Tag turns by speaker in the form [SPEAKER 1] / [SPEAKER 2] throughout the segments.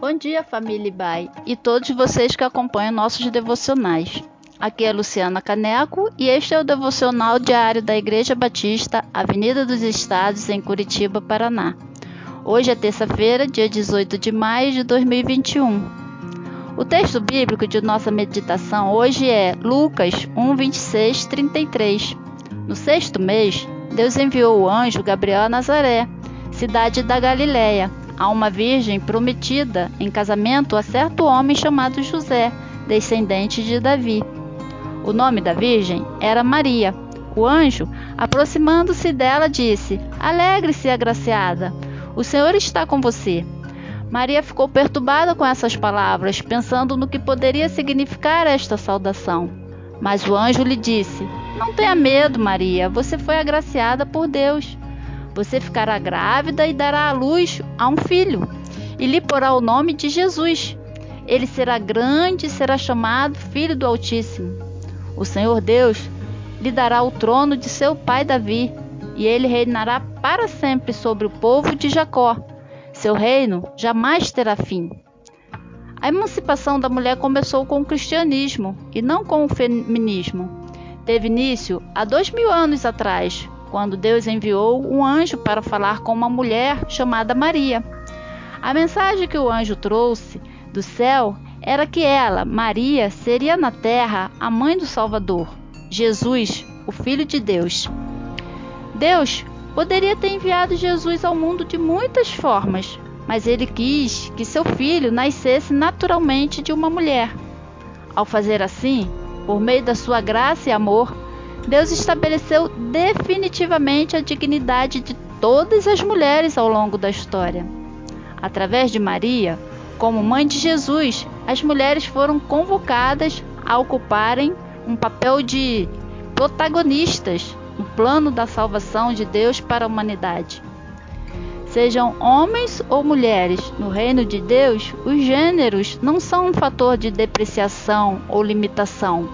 [SPEAKER 1] Bom dia, família Bai e todos vocês que acompanham nossos devocionais. Aqui é Luciana Caneco e este é o devocional diário da Igreja Batista, Avenida dos Estados, em Curitiba, Paraná. Hoje é terça-feira, dia 18 de maio de 2021. O texto bíblico de nossa meditação hoje é Lucas 1, 26, 33. No sexto mês, Deus enviou o anjo Gabriel a Nazaré, cidade da Galiléia a uma virgem prometida em casamento a certo homem chamado José, descendente de Davi. O nome da virgem era Maria. O anjo, aproximando-se dela, disse: Alegre-se, agraciada, o Senhor está com você. Maria ficou perturbada com essas palavras, pensando no que poderia significar esta saudação. Mas o anjo lhe disse: Não tenha medo, Maria, você foi agraciada por Deus. Você ficará grávida e dará à luz a um filho, e lhe porá o nome de Jesus. Ele será grande e será chamado Filho do Altíssimo. O Senhor Deus lhe dará o trono de seu pai Davi, e ele reinará para sempre sobre o povo de Jacó. Seu reino jamais terá fim. A emancipação da mulher começou com o cristianismo e não com o feminismo. Teve início há dois mil anos atrás, quando Deus enviou um anjo para falar com uma mulher chamada Maria. A mensagem que o anjo trouxe do céu era que ela, Maria, seria na terra a mãe do Salvador, Jesus, o Filho de Deus. Deus poderia ter enviado Jesus ao mundo de muitas formas, mas ele quis que seu filho nascesse naturalmente de uma mulher. Ao fazer assim, por meio da sua graça e amor, Deus estabeleceu definitivamente a dignidade de todas as mulheres ao longo da história. Através de Maria, como mãe de Jesus, as mulheres foram convocadas a ocuparem um papel de protagonistas no plano da salvação de Deus para a humanidade. Sejam homens ou mulheres, no reino de Deus, os gêneros não são um fator de depreciação ou limitação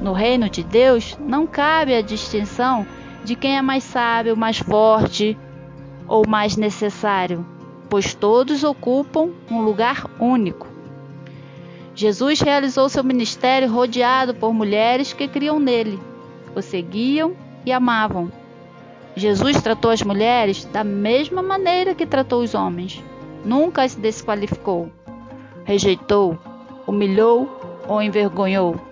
[SPEAKER 1] no reino de Deus não cabe a distinção de quem é mais sábio, mais forte ou mais necessário, pois todos ocupam um lugar único. Jesus realizou seu ministério rodeado por mulheres que criam nele, o seguiam e amavam. Jesus tratou as mulheres da mesma maneira que tratou os homens. Nunca as desqualificou, rejeitou, humilhou ou envergonhou.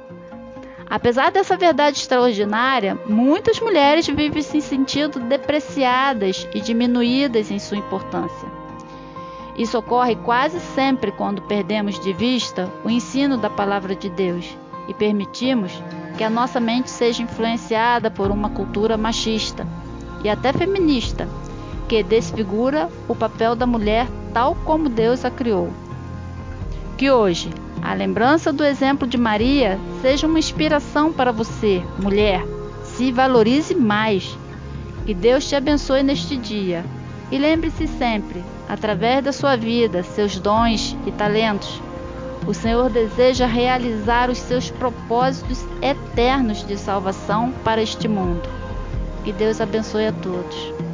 [SPEAKER 1] Apesar dessa verdade extraordinária, muitas mulheres vivem se sentindo depreciadas e diminuídas em sua importância. Isso ocorre quase sempre quando perdemos de vista o ensino da palavra de Deus e permitimos que a nossa mente seja influenciada por uma cultura machista e até feminista, que desfigura o papel da mulher tal como Deus a criou. Que hoje a lembrança do exemplo de Maria seja uma inspiração para você, mulher. Se valorize mais. Que Deus te abençoe neste dia. E lembre-se sempre, através da sua vida, seus dons e talentos, o Senhor deseja realizar os seus propósitos eternos de salvação para este mundo. Que Deus abençoe a todos.